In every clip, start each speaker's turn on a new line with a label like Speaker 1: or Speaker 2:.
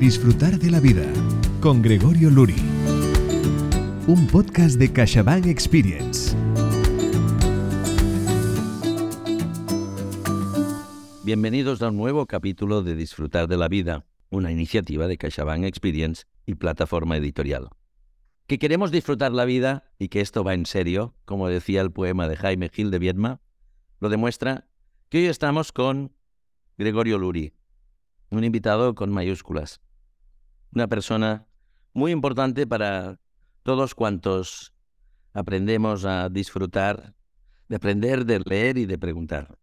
Speaker 1: Disfrutar de la vida con Gregorio Luri. Un podcast de CaixaBank Experience.
Speaker 2: Bienvenidos a un nuevo capítulo de Disfrutar de la vida, una iniciativa de CaixaBank Experience y plataforma editorial. Que queremos disfrutar la vida y que esto va en serio, como decía el poema de Jaime Gil de Viedma, lo demuestra que hoy estamos con Gregorio Luri, un invitado con mayúsculas, una persona muy importante para todos cuantos aprendemos a disfrutar de aprender, de leer y de preguntar.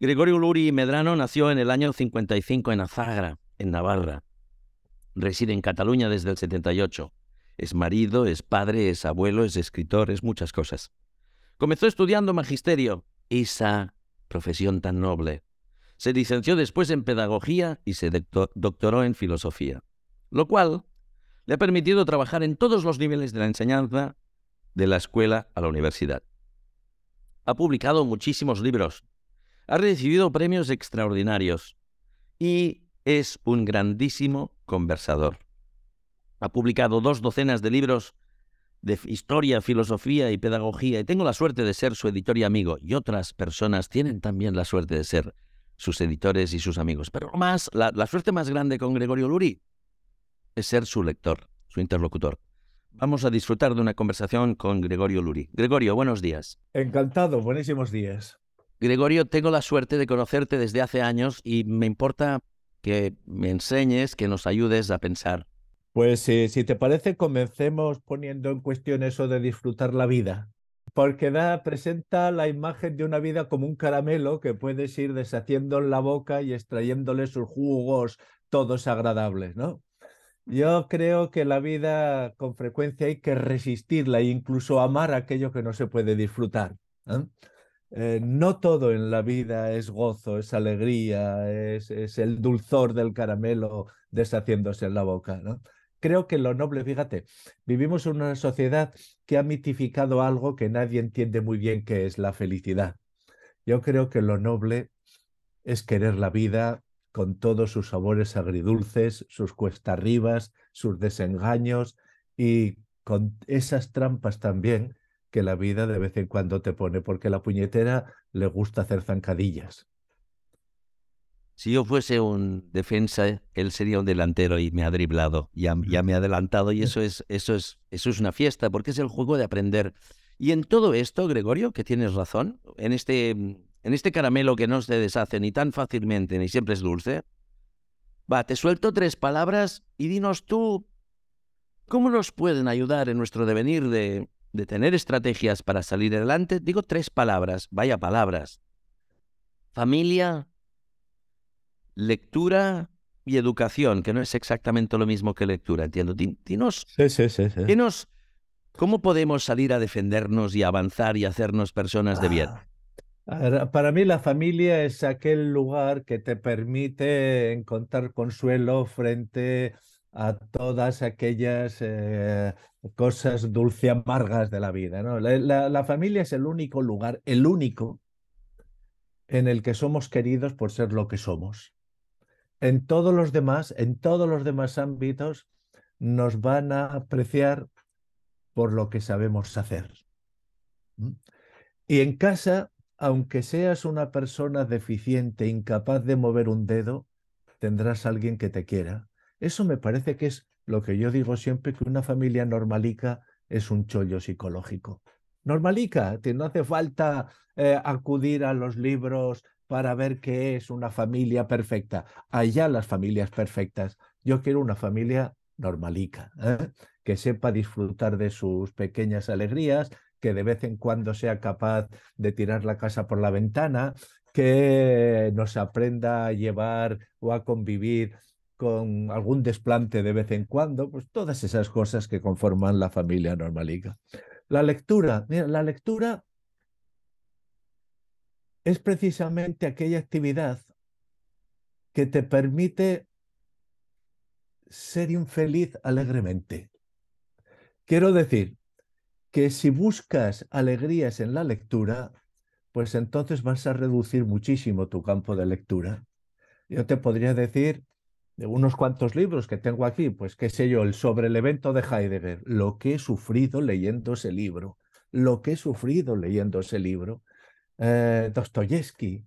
Speaker 2: Gregorio Luri Medrano nació en el año 55 en Azagra, en Navarra. Reside en Cataluña desde el 78. Es marido, es padre, es abuelo, es escritor, es muchas cosas. Comenzó estudiando magisterio, esa profesión tan noble. Se licenció después en pedagogía y se doctoró en filosofía lo cual le ha permitido trabajar en todos los niveles de la enseñanza, de la escuela a la universidad. Ha publicado muchísimos libros, ha recibido premios extraordinarios y es un grandísimo conversador. Ha publicado dos docenas de libros de historia, filosofía y pedagogía y tengo la suerte de ser su editor y amigo y otras personas tienen también la suerte de ser sus editores y sus amigos. Pero más, la, la suerte más grande con Gregorio Luri es ser su lector, su interlocutor. Vamos a disfrutar de una conversación con Gregorio Luri. Gregorio, buenos días.
Speaker 3: Encantado, buenísimos días.
Speaker 2: Gregorio, tengo la suerte de conocerte desde hace años y me importa que me enseñes, que nos ayudes a pensar.
Speaker 3: Pues si te parece, comencemos poniendo en cuestión eso de disfrutar la vida, porque da, presenta la imagen de una vida como un caramelo que puedes ir deshaciendo en la boca y extrayéndole sus jugos todos agradables, ¿no? Yo creo que la vida con frecuencia hay que resistirla e incluso amar aquello que no se puede disfrutar. Eh, no todo en la vida es gozo, es alegría, es, es, el dulzor del caramelo deshaciéndose en la boca. Creo que lo noble, fíjate, vivimos en una sociedad que ha mitificado algo que nadie entiende muy bien, que es la felicidad. Yo creo que lo noble es querer la vida con todos sus sabores agridulces, sus cuesta arribas, sus desengaños y con esas trampas también que la vida de vez en cuando te pone, porque la puñetera le gusta hacer zancadillas.
Speaker 2: Si yo fuese un defensa, él sería un delantero y me ha driblado, ya, ya me ha adelantado y eso es, eso, es, eso es una fiesta, porque es el juego de aprender. Y en todo esto, Gregorio, que tienes razón, en este en este caramelo que no se deshace ni tan fácilmente ni siempre es dulce, va, te suelto tres palabras y dinos tú cómo nos pueden ayudar en nuestro devenir de, de tener estrategias para salir adelante. Digo tres palabras, vaya palabras. Familia, lectura y educación, que no es exactamente lo mismo que lectura, entiendo. Dinos,
Speaker 3: sí, sí, sí,
Speaker 2: dinos cómo podemos salir a defendernos y avanzar y hacernos personas de bien.
Speaker 3: Ah, para mí la familia es aquel lugar que te permite encontrar consuelo frente a todas aquellas eh, cosas dulce amargas de la vida. ¿no? La, la, familia es el único lugar, el único, en el que somos queridos por ser lo que somos. En todos los demás, en todos los demás ámbitos, nos van a apreciar por lo que sabemos hacer. Y en casa aunque seas una persona deficiente, incapaz de mover un dedo, tendrás alguien que te quiera. Eso me parece que es lo que yo digo siempre, que una familia normalica es un chollo psicológico. Normalica, no hace falta eh, acudir a los libros para ver qué es una familia perfecta. Allá las familias perfectas. Yo quiero una familia normalica, ¿eh? que sepa disfrutar de sus pequeñas alegrías, que de vez en cuando sea capaz de tirar la casa por la ventana, que nos aprenda a llevar o a convivir con algún desplante de vez en cuando, pues todas esas cosas que conforman la familia normalica. La lectura, mira, la lectura es precisamente aquella actividad que te permite ser infeliz alegremente. Quiero decir, que si buscas alegrías en la lectura, pues entonces vas a reducir muchísimo tu campo de lectura. Yo te podría decir de unos cuantos libros que tengo aquí, pues qué sé yo, el sobre el evento de Heidegger, lo que he sufrido leyendo ese libro, lo que he sufrido leyendo ese libro. Eh, Dostoyevsky,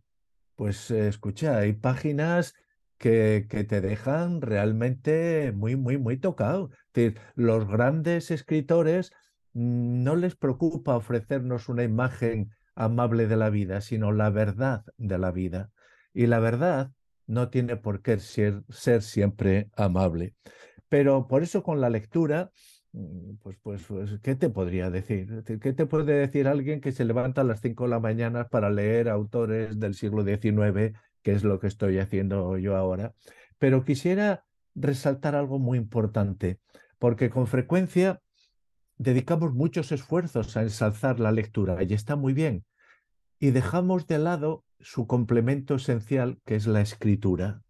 Speaker 3: pues escucha, hay páginas que, que, te dejan realmente muy, muy, muy tocado. los grandes escritores no les preocupa ofrecernos una imagen amable de la vida, sino la verdad de la vida. Y la verdad no tiene por qué ser, ser siempre amable. Pero por eso con la lectura, mm, pues, pues, pues, ¿qué te podría decir? ¿Qué te puede decir alguien que se levanta a las 5 de la mañana para leer autores del siglo XIX, que es lo que estoy haciendo yo ahora? Pero quisiera resaltar algo muy importante, porque con frecuencia dedicamos muchos esfuerzos a ensalzar la lectura y está muy bien. Y dejamos de lado su complemento esencial, que es la escritura.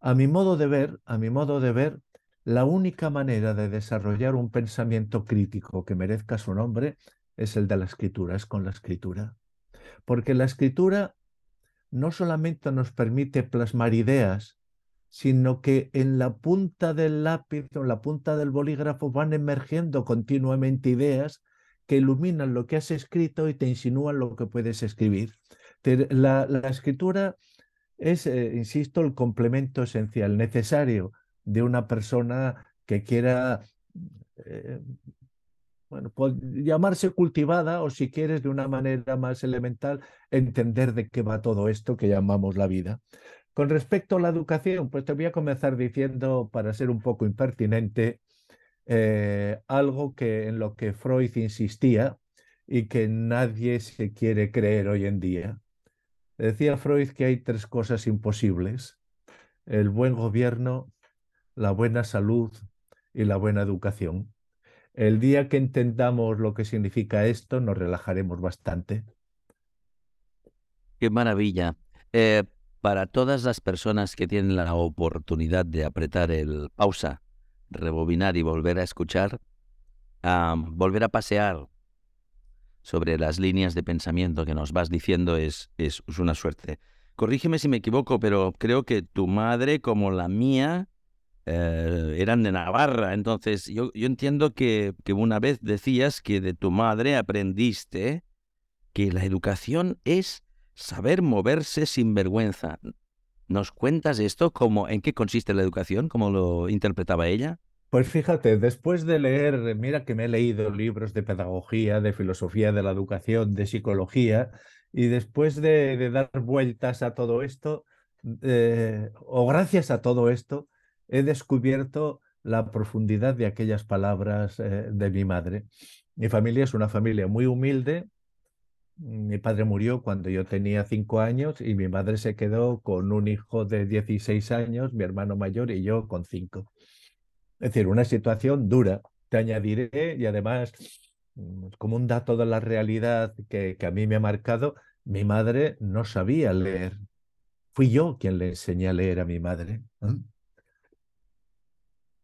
Speaker 3: A mi modo de ver, a mi modo de ver, la única manera de desarrollar un pensamiento crítico que merezca su nombre es el de la escritura, es con la escritura. Porque la escritura no solamente nos permite plasmar ideas, sino que en la punta del lápiz o en la punta del bolígrafo van emergiendo continuamente ideas que iluminan lo que has escrito y te insinúan lo que puedes escribir. La, escritura es, eh, insisto, el complemento esencial, necesario de una persona que quiera, eh, bueno, llamarse cultivada o si quieres de una manera más elemental, entender de qué va todo esto que llamamos la vida. Con respecto a la educación, pues te voy a comenzar diciendo, para ser un poco impertinente, eh, algo que en lo que Freud insistía y que nadie se quiere creer hoy en día. Decía Freud que hay tres cosas imposibles, el buen gobierno, la buena salud y la buena educación. El día que entendamos lo que significa esto, nos relajaremos bastante.
Speaker 2: Qué maravilla. Eh, para todas las personas que tienen la oportunidad de apretar el pausa, rebobinar y volver a escuchar, volver a pasear sobre las líneas de pensamiento que nos vas diciendo es, es, una suerte. Corrígeme si me equivoco, pero creo que tu madre, como la mía, eh, eran de Navarra. Entonces, yo, yo entiendo que, que, una vez decías que de tu madre aprendiste que la educación es saber moverse sin vergüenza. ¿Nos cuentas esto? ¿Cómo, ¿En qué consiste la educación? ¿Cómo lo interpretaba ella?
Speaker 3: Pues fíjate, después de leer, mira que me he leído libros de pedagogía, de filosofía de la educación, de psicología, y después de, dar vueltas a todo esto, eh, o gracias a todo esto, he descubierto la profundidad de aquellas palabras eh, de mi madre. Mi familia es una familia muy humilde. Mi padre murió cuando yo tenía cinco años y mi madre se quedó con un hijo de 16 años, mi hermano mayor y yo con cinco. Es decir, una situación dura. Te añadiré, y además, mm, como un dato de la realidad que, a mí me ha marcado, mi madre no sabía leer. Fui yo quien le enseñé a leer a mi madre.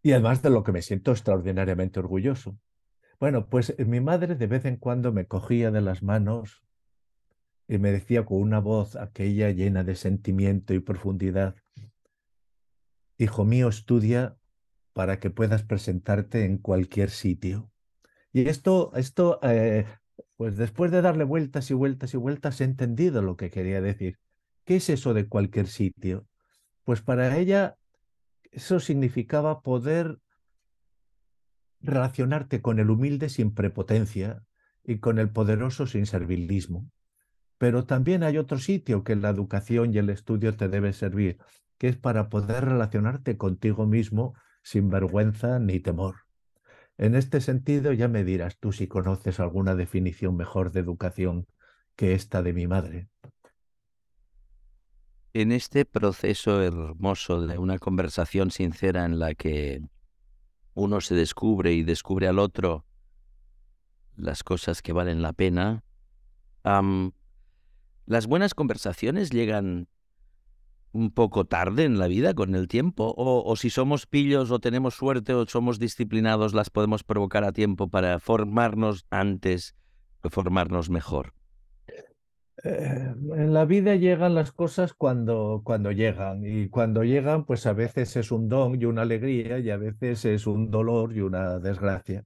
Speaker 3: Y además de lo que me siento extraordinariamente orgulloso. Bueno, pues eh, mi madre de vez en cuando me cogía de las manos y me decía con una voz aquella llena de sentimiento y profundidad, Hijo mío, estudia para que puedas presentarte en cualquier sitio. Y esto, esto eh, pues después de darle vueltas y vueltas y vueltas, he entendido lo que quería decir. ¿Qué es eso de cualquier sitio? Pues para ella eso significaba poder relacionarte con el humilde sin prepotencia y con el poderoso sin servilismo. Pero también hay otro sitio que la educación y el estudio te debe servir, que es para poder relacionarte contigo mismo sin vergüenza ni temor. En este sentido, ya me dirás tú si conoces alguna definición mejor de educación que esta de mi madre.
Speaker 2: En este proceso hermoso de una conversación sincera en la que uno se descubre y descubre al otro las cosas que valen la pena, las buenas conversaciones llegan un poco tarde en la vida con el tiempo? O, si somos pillos o tenemos suerte o somos disciplinados, las podemos provocar a tiempo para formarnos antes, formarnos mejor?
Speaker 3: Eh, en la vida llegan las cosas cuando, cuando llegan y cuando llegan pues a veces es un don y una alegría y a veces es un dolor y una desgracia.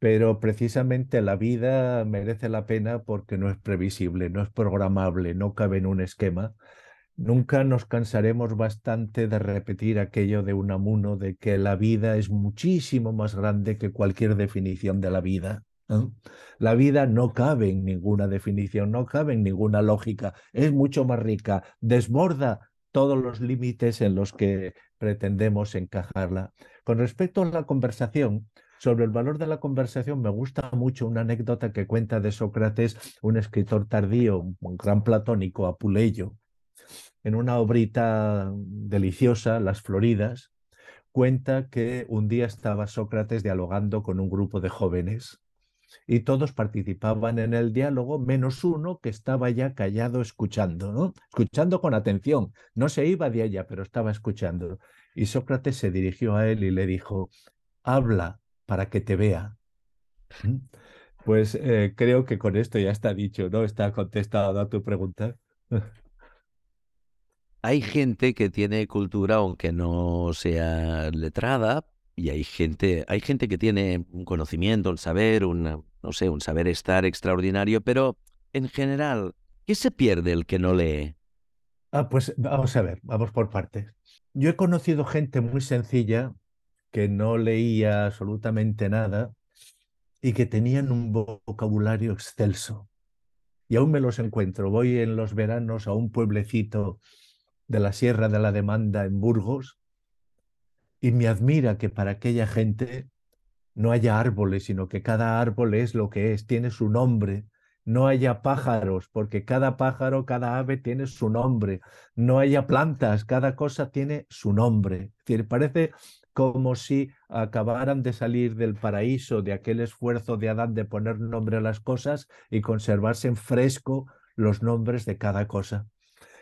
Speaker 3: Pero precisamente la vida merece la pena porque no es previsible, no es programable, no cabe en un esquema. Nunca nos cansaremos bastante de repetir aquello de un amuno de que la vida es muchísimo más grande que cualquier definición de la vida. La vida no cabe en ninguna definición, no cabe en ninguna lógica, es mucho más rica, desborda todos los límites en los que pretendemos encajarla. Con respecto a la conversación, sobre el valor de la conversación, me gusta mucho una anécdota que cuenta de Sócrates, un escritor tardío, un gran platónico, Apuleyo, en una obrita deliciosa, Las Floridas, cuenta que un día estaba Sócrates dialogando con un grupo de jóvenes y todos participaban en el diálogo, menos uno que estaba ya callado escuchando, ¿no? Escuchando con atención. No se iba de allá, pero estaba escuchando. Y Sócrates se dirigió a él y le dijo, habla para que te vea. Pues eh, creo que con esto ya está dicho, ¿no? Está contestado a tu pregunta.
Speaker 2: Hay gente que tiene cultura, aunque no sea letrada, y hay gente, hay gente que tiene un conocimiento, un saber, un, no sé, un saber estar extraordinario, pero en general, ¿qué se pierde el que no lee?
Speaker 3: Ah, pues vamos a ver, vamos por partes. Yo he conocido gente muy sencilla que no leía absolutamente nada y que tenían un vocabulario excelso. Y aún me los encuentro. Voy en los veranos a un pueblecito de la Sierra de la Demanda en Burgos y me admira que para aquella gente no haya árboles, sino que cada árbol es lo que es, tiene su nombre. No haya pájaros, porque cada pájaro, cada ave tiene su nombre. No haya plantas, cada cosa tiene su nombre. Es parece como si acabaran de salir del paraíso, de aquel esfuerzo de Adán de poner nombre a las cosas y conservarse en fresco los nombres de cada cosa.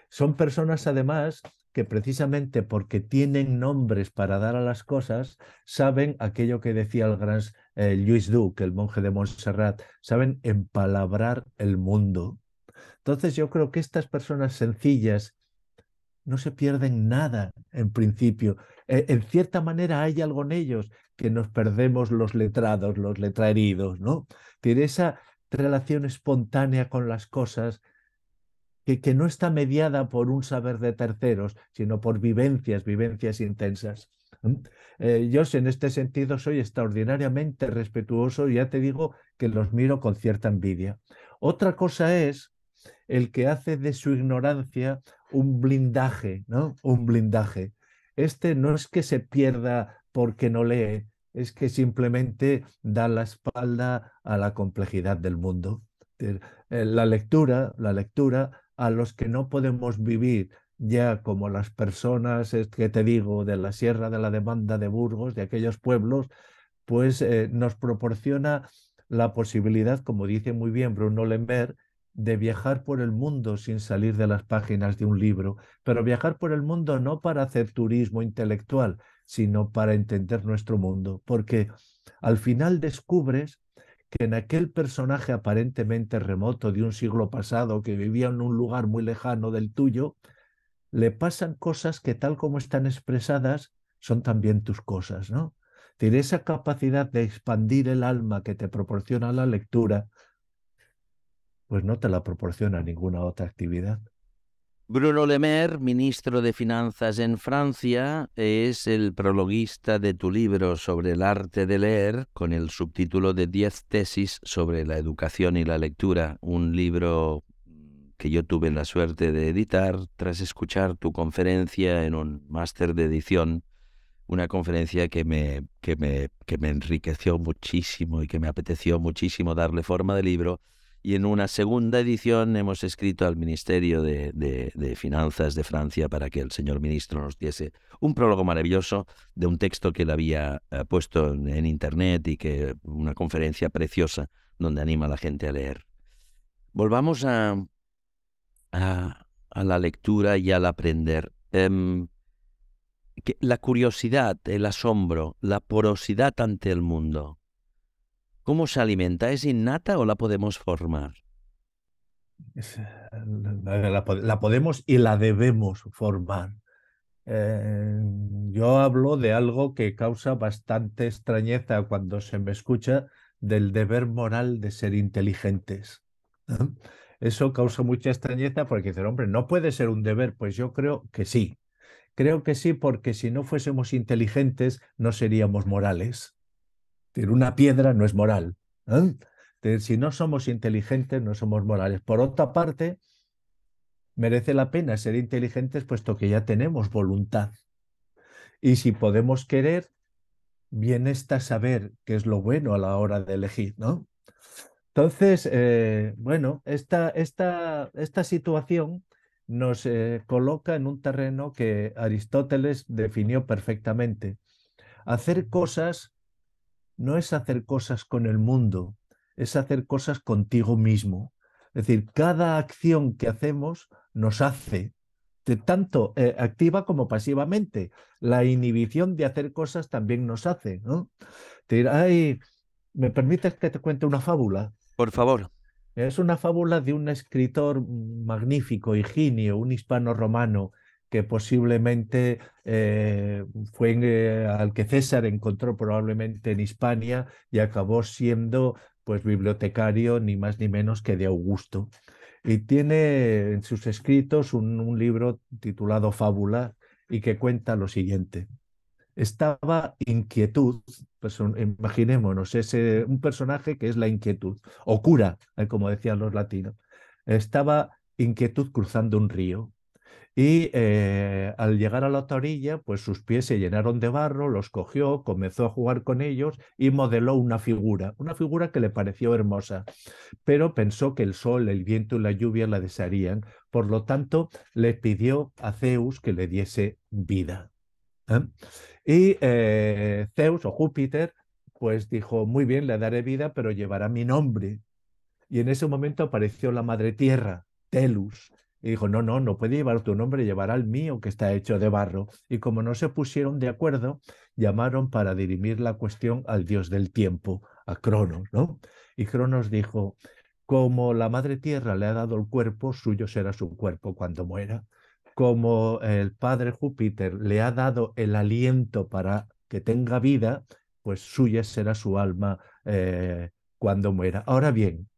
Speaker 3: Son personas además que precisamente porque tienen nombres para dar a las cosas, saben aquello que decía el gran eh, Luis Duc, el monje de Montserrat, saben empalabrar el mundo. Entonces yo creo que estas personas sencillas no se pierden nada en principio. E, en cierta manera hay algo en ellos que nos perdemos los letrados, los letraheridos, ¿no? Tiene esa relación espontánea con las cosas que, no está mediada por un saber de terceros, sino por vivencias, vivencias intensas. Eh, yo en este sentido soy extraordinariamente respetuoso y ya te digo que los miro con cierta envidia. Otra cosa es el que hace de su ignorancia un blindaje, ¿no? Un blindaje. Este no es que se pierda porque no lee, es que simplemente da la espalda a la complejidad del mundo. Eh, la lectura, la lectura a los que no podemos vivir ya como las personas que te digo de la Sierra de la Demanda de Burgos, de aquellos pueblos, pues eh, nos proporciona la posibilidad, como dice muy bien Bruno Lember, de viajar por el mundo sin salir de las páginas de un libro, pero viajar por el mundo no para hacer turismo intelectual, sino para entender nuestro mundo, porque al final descubres que en aquel personaje aparentemente remoto de un siglo pasado que vivía en un lugar muy lejano del tuyo, le pasan cosas que tal como están expresadas son también tus cosas, ¿no? Tiene esa capacidad de expandir el alma que te proporciona la lectura, pues no te la proporciona ninguna otra actividad.
Speaker 2: Bruno Le Maire, ministro de Finanzas en Francia, es el prologuista de tu libro sobre el arte de leer, con el subtítulo de 10 tesis sobre la educación y la lectura, un libro que yo tuve la suerte de editar tras escuchar tu conferencia en un máster de edición, una conferencia que me, que, me, que me enriqueció muchísimo y que me apeteció muchísimo darle forma de libro y en una segunda edición hemos escrito al Ministerio de, Finanzas de Francia para que el señor ministro nos diese un prólogo maravilloso de un texto que él había eh, puesto en, Internet y que una conferencia preciosa donde anima a la gente a leer. Volvamos a, la lectura y al aprender. Em, la curiosidad, el asombro, la porosidad ante el mundo ¿Cómo se alimenta? ¿Es innata o la podemos formar?
Speaker 3: la, podemos y la debemos formar. Eh, yo hablo de algo que causa bastante extrañeza cuando se me escucha del deber moral de ser inteligentes. Eso causa mucha extrañeza porque dicen, hombre, no puede ser un deber. Pues yo creo que sí. Creo que sí, porque si no fuésemos inteligentes, no seríamos morales. Una piedra no es moral. Si no somos inteligentes, no somos morales. Por otra parte, merece la pena ser inteligentes puesto que ya tenemos voluntad. Y si podemos querer, bien está saber qué es lo bueno a la hora de elegir, ¿no? Entonces, eh, bueno, esta, esta, esta, situación nos eh, coloca en un terreno que Aristóteles definió perfectamente. Hacer cosas no es hacer cosas con el mundo, es hacer cosas contigo mismo. Es decir, cada acción que hacemos nos hace, de tanto eh, activa como pasivamente. La inhibición de hacer cosas también nos hace. ¿no? Ay, ¿Me permites que te cuente una fábula?
Speaker 2: Por favor.
Speaker 3: Es una fábula de un escritor magnífico, Higinio, un hispano romano, que posiblemente eh, fue eh, al que César encontró probablemente en Hispania y acabó siendo pues bibliotecario ni más ni menos que de Augusto. Y tiene en sus escritos un, libro titulado Fábula y que cuenta lo siguiente. Estaba inquietud, pues imaginémonos, ese, un personaje que es la inquietud, o cura, eh, como decían los latinos. Estaba inquietud cruzando un río y eh, al llegar a la otra orilla, pues sus pies se llenaron de barro, los cogió, comenzó a jugar con ellos y modeló una figura, una figura que le pareció hermosa, pero pensó que el sol, el viento y la lluvia la desearían, por lo tanto le pidió a Zeus que le diese vida. ¿eh? Y eh, Zeus o Júpiter, pues dijo, muy bien, le daré vida, pero llevará mi nombre. Y en ese momento apareció la madre tierra, Telus, y dijo, no, no, no puede llevar tu nombre, llevará el mío que está hecho de barro. Y como no se pusieron de acuerdo, llamaron para dirimir la cuestión al dios del tiempo, a Cronos, ¿no? Y Cronos dijo, como la madre tierra le ha dado el cuerpo, suyo será su cuerpo cuando muera. Como el padre Júpiter le ha dado el aliento para que tenga vida, pues suya será su alma eh, cuando muera. Ahora bien,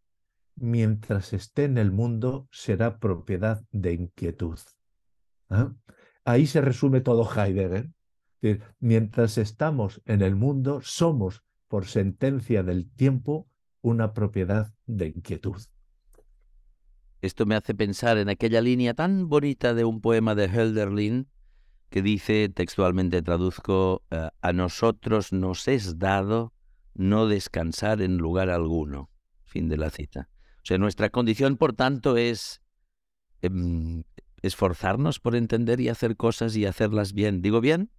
Speaker 3: mientras esté en el mundo será propiedad de inquietud. ¿ah? Ahí se resume todo Heidegger. Mientras estamos en el mundo, somos, por sentencia del tiempo, una propiedad de inquietud.
Speaker 2: Esto me hace pensar en aquella línea tan bonita de un poema de Hölderlin que dice, textualmente traduzco, eh, a nosotros nos es dado no descansar en lugar alguno. Fin de la cita. O sea, nuestra condición, por tanto, es em, esforzarnos por entender y hacer cosas y hacerlas bien. ¿Digo bien?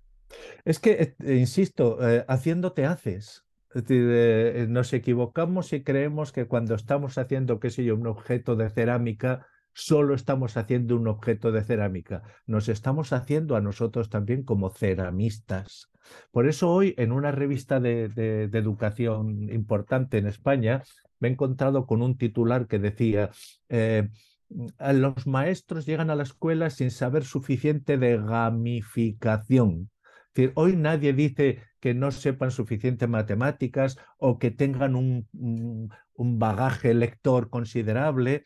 Speaker 3: Es que, eh, insisto, eh, haciéndote haces. Es decir, eh, nos equivocamos y creemos que cuando estamos haciendo, qué sé yo, un objeto de cerámica, solo estamos haciendo un objeto de cerámica. Nos estamos haciendo a nosotros también como ceramistas. Por eso hoy en una revista de educación importante en España me he encontrado con un titular que decía, eh, los maestros llegan a la escuela sin saber suficiente de gamificación. Hoy nadie dice que no sepan suficiente matemáticas o que tengan un, un bagaje lector considerable.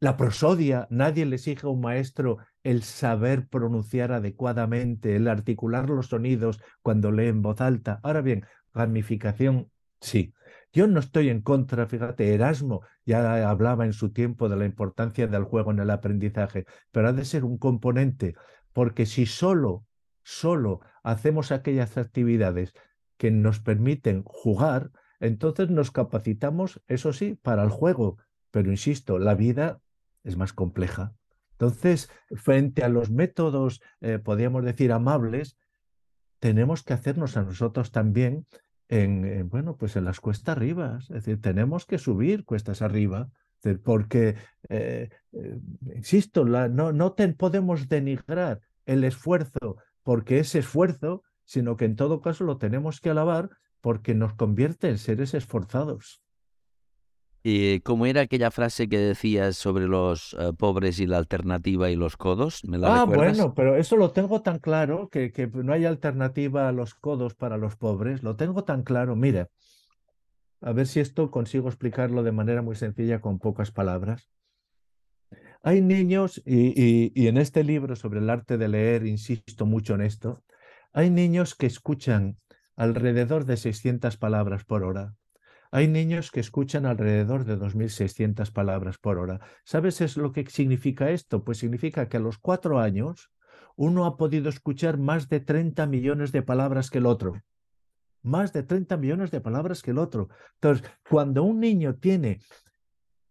Speaker 3: La prosodia, nadie le exige a un maestro el saber pronunciar adecuadamente, el articular los sonidos cuando lee en voz alta. Ahora bien, gamificación, sí. Yo no estoy en contra, fíjate, Erasmo ya hablaba en su tiempo de la importancia del juego en el aprendizaje, pero ha de ser un componente, porque si solo, solo hacemos aquellas actividades que nos permiten jugar, entonces nos capacitamos, eso sí, para el juego, pero insisto, la vida es más compleja. Entonces, frente a los métodos, eh, podríamos decir, amables, tenemos que hacernos a nosotros también en, bueno, pues en las cuestas arriba. Es decir, tenemos que subir cuestas arriba, porque, eh, eh, insisto, la, no, no podemos denigrar el esfuerzo porque es esfuerzo, sino que en todo caso lo tenemos que alabar porque nos convierte en seres esforzados.
Speaker 2: ¿Y cómo era aquella frase que decías sobre los eh, pobres y la alternativa y los codos? ¿Me la
Speaker 3: Ah,
Speaker 2: recuerdas?
Speaker 3: bueno, pero eso lo tengo tan claro que, que no hay alternativa a los codos para los pobres. Lo tengo tan claro. Mira, a ver si esto consigo explicarlo de manera muy sencilla con pocas palabras. Hay niños, y, y- y en este libro sobre el arte de leer, insisto mucho en esto, hay niños que escuchan alrededor de 600 palabras por hora. Hay niños que escuchan alrededor de 2.600 palabras por hora. ¿Sabes es lo que significa esto? Pues significa que a los cuatro años uno ha podido escuchar más de 30 millones de palabras que el otro. Más de 30 millones de palabras que el otro. Entonces, cuando un niño tiene,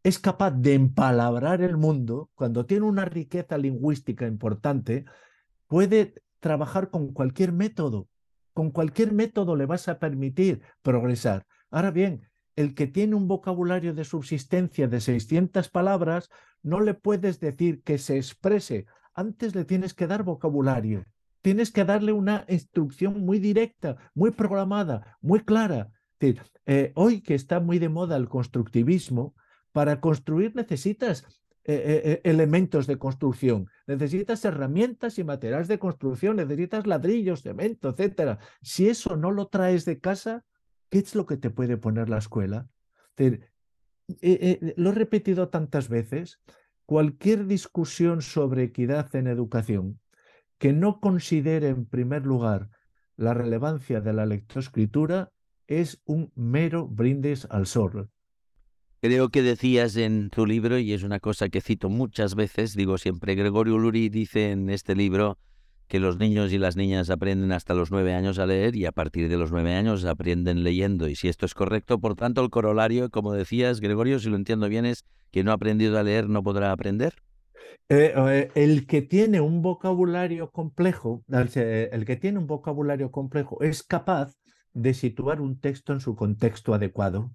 Speaker 3: es capaz de empalabrar el mundo, cuando tiene una riqueza lingüística importante, puede trabajar con cualquier método. Con cualquier método le vas a permitir progresar. Ahora bien, el que tiene un vocabulario de subsistencia de 600 palabras, no le puedes decir que se exprese. Antes le tienes que dar vocabulario. Tienes que darle una instrucción muy directa, muy programada, muy clara. Eh, hoy que está muy de moda el constructivismo, para construir necesitas eh, eh, elementos de construcción, necesitas herramientas y materiales de construcción, necesitas ladrillos, cemento, etcétera. Si eso no lo traes de casa, ¿qué es lo que te puede poner la escuela? Eh, eh, lo he repetido tantas veces, cualquier discusión sobre equidad en educación que no considere en primer lugar la relevancia de la lectoescritura es un mero brindis al sol.
Speaker 2: Creo que decías en tu libro, y es una cosa que cito muchas veces, digo siempre, Gregorio Luri dice en este libro que los niños y las niñas aprenden hasta los nueve años a leer y a partir de los nueve años aprenden leyendo. Y si esto es correcto, por tanto, el corolario, como decías, Gregorio, si lo entiendo bien, es que no ha aprendido a leer no podrá aprender.
Speaker 3: Eh, eh, el que tiene un vocabulario complejo, se- el que tiene un vocabulario complejo es capaz de situar un texto en su contexto adecuado.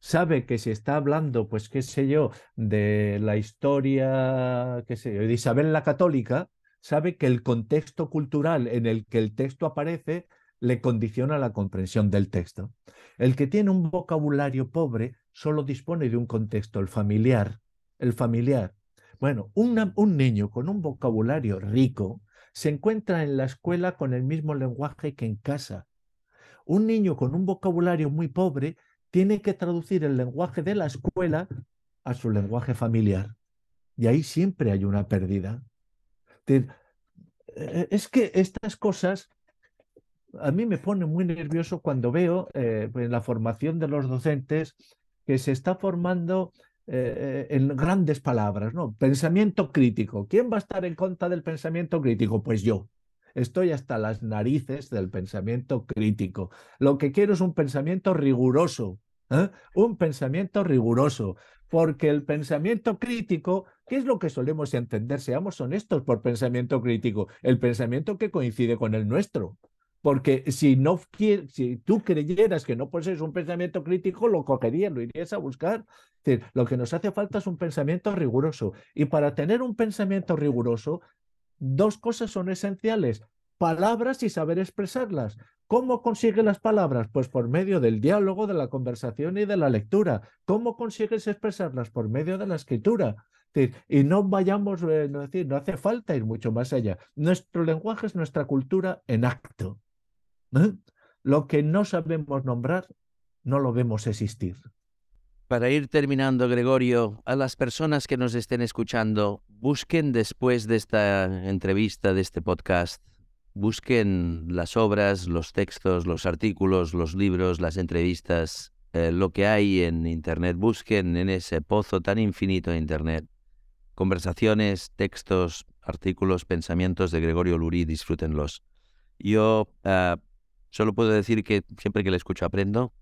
Speaker 3: Sabe que si está hablando, pues qué sé yo, de la historia, qué sé yo, de Isabel la Católica, sabe que el contexto cultural en el que el texto aparece le condiciona la comprensión del texto. El que tiene un vocabulario pobre solo dispone de un contexto, el familiar, el familiar. Bueno, un niño con un vocabulario rico se encuentra en la escuela con el mismo lenguaje que en casa. Un niño con un vocabulario muy pobre tiene que traducir el lenguaje de la escuela a su lenguaje familiar. Y ahí siempre hay una pérdida. Eh, Es que estas cosas a mí me pone muy nervioso cuando veo eh, en la formación de los docentes que se está formando eh, en grandes palabras, ¿no? Pensamiento crítico. ¿Quién va a estar en contra del pensamiento crítico? Pues yo. Estoy hasta las narices del pensamiento crítico. Lo que quiero es un pensamiento riguroso, un pensamiento riguroso, porque el pensamiento crítico, ¿qué es lo que solemos entender? Seamos honestos por pensamiento crítico, el pensamiento que coincide con el nuestro. Porque si no si tú creyeras que no posees un pensamiento crítico, lo cogerías, lo irías a buscar. Lo que nos hace falta es un pensamiento riguroso. Y para tener un pensamiento riguroso, dos cosas son esenciales, palabras y saber expresarlas. ¿Cómo consigue las palabras? Pues por medio del diálogo, de la conversación y de la lectura. ¿Cómo consigues expresarlas? Por medio de la escritura. Y no vayamos, eh, no, decir, no hace falta ir mucho más allá. Nuestro lenguaje es nuestra cultura en acto. ¿eh? Lo que no sabemos nombrar, no lo vemos existir.
Speaker 2: Para ir terminando, Gregorio, a las personas que nos estén escuchando, busquen después de esta entrevista, de este podcast, busquen las obras, los textos, los artículos, los libros, las entrevistas, eh, lo que hay en Internet. Busquen en ese pozo tan infinito de Internet conversaciones, textos, artículos, pensamientos de Gregorio Luri, disfrútenlos. Yo ah, solo puedo decir que siempre que le escucho aprendo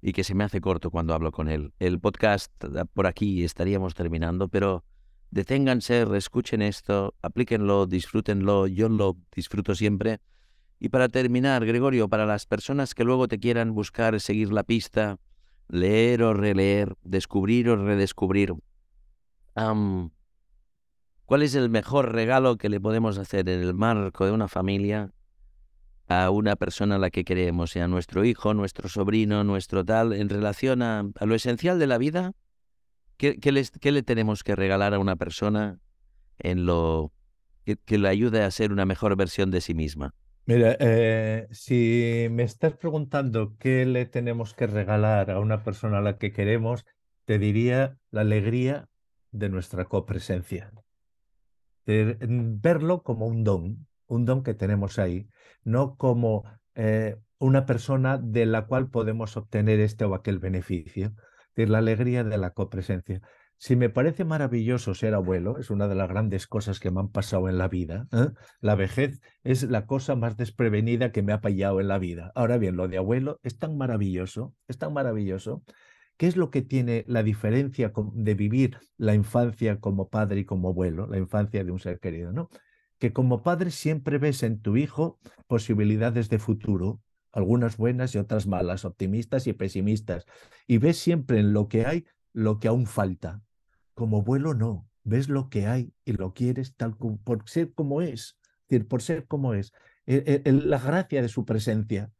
Speaker 2: y que se me hace corto cuando hablo con él. El podcast ah, por aquí estaríamos terminando, pero deténganse, escuchen esto, aplíquenlo, disfrútenlo, yo lo disfruto siempre. Y para terminar, Gregorio, para las personas que luego te quieran buscar, seguir la pista, leer o releer, descubrir o redescubrir, ¿cuál es el mejor regalo que le podemos hacer en el marco de una familia a una persona a la que queremos, sea nuestro hijo, nuestro sobrino, nuestro tal, en relación a lo esencial de la vida, ¿Qué, le tenemos que regalar a una persona en lo que, le ayude a ser una mejor versión de sí misma?
Speaker 3: Mira, eh, si me estás preguntando qué le tenemos que regalar a una persona a la que queremos, te diría la alegría de nuestra copresencia. De verlo como un don, un don que tenemos ahí, no como eh, una persona de la cual podemos obtener este o aquel beneficio de la alegría de la copresencia. Si me parece maravilloso ser abuelo, es una de las grandes cosas que me han pasado en la vida. ¿eh? La vejez es la cosa más desprevenida que me ha pillado en la vida. Ahora bien, lo de abuelo es tan maravilloso, es tan maravilloso. ¿Qué es lo que tiene la diferencia de vivir la infancia como padre y como abuelo, la infancia de un ser querido? ¿no? Que como padre siempre ves en tu hijo posibilidades de futuro, algunas buenas y otras malas, optimistas y pesimistas. Y ves siempre en lo que hay lo que aún falta. Como vuelo no, ves lo que hay y lo quieres tal como, por ser como es, por ser como es. E, e, la gracia de su presencia.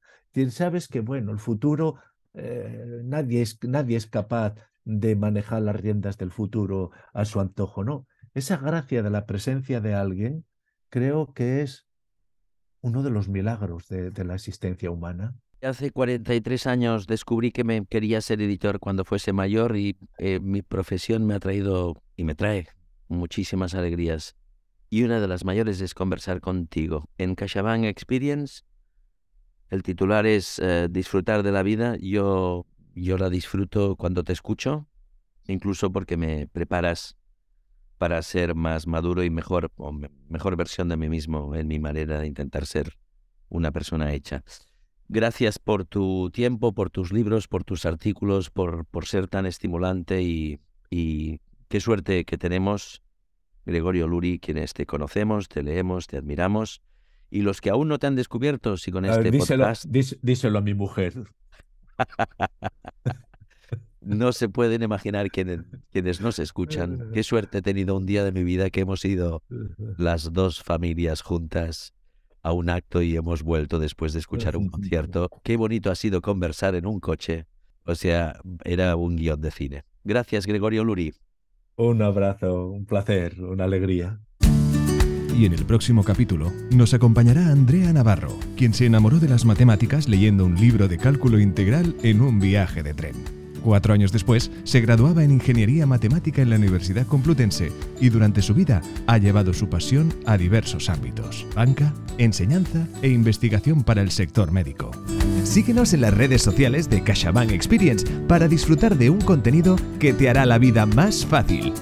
Speaker 3: Sabes que, bueno, el futuro, eh, nadie, es, nadie es capaz de manejar las riendas del futuro a su antojo, ¿no? Esa gracia de la presencia de alguien creo que es uno de los milagros de, la existencia humana.
Speaker 2: Hace 43 años descubrí que me quería ser editor cuando fuese mayor y eh, mi profesión me ha traído y me trae muchísimas alegrías. Y una de las mayores es conversar contigo. En CaixaBank Experience, el titular es eh, Disfrutar de la vida. Yo, yo la disfruto cuando te escucho, incluso porque me preparas para ser más maduro y mejor, o mejor versión de mí mismo en mi manera de intentar ser una persona hecha. Gracias por tu tiempo, por tus libros, por tus artículos, por, por ser tan estimulante y, y qué suerte que tenemos, Gregorio Luri, quienes te conocemos, te leemos, te admiramos. Y los que aún no te han descubierto, si con este podcast...
Speaker 3: díselo a mi mujer.
Speaker 2: no se pueden imaginar quienes, quienes nos escuchan qué suerte he tenido un día de mi vida que hemos ido las dos familias juntas a un acto y hemos vuelto después de escuchar un concierto. Qué bonito ha sido conversar en un coche. O sea, era un guion de cine. Gracias, Gregorio Luri.
Speaker 3: Un abrazo, un placer, una alegría.
Speaker 1: Y en el próximo capítulo nos acompañará Andrea Navarro, quien se enamoró de las matemáticas leyendo un libro de cálculo integral en un viaje de tren. Cuatro años después, se graduaba en Ingeniería Matemática en la Universidad Complutense y durante su vida ha llevado su pasión a diversos ámbitos, banca, enseñanza e investigación para el sector médico. Síguenos en las redes sociales de CaixaBank Experience para disfrutar de un contenido que te hará la vida más fácil.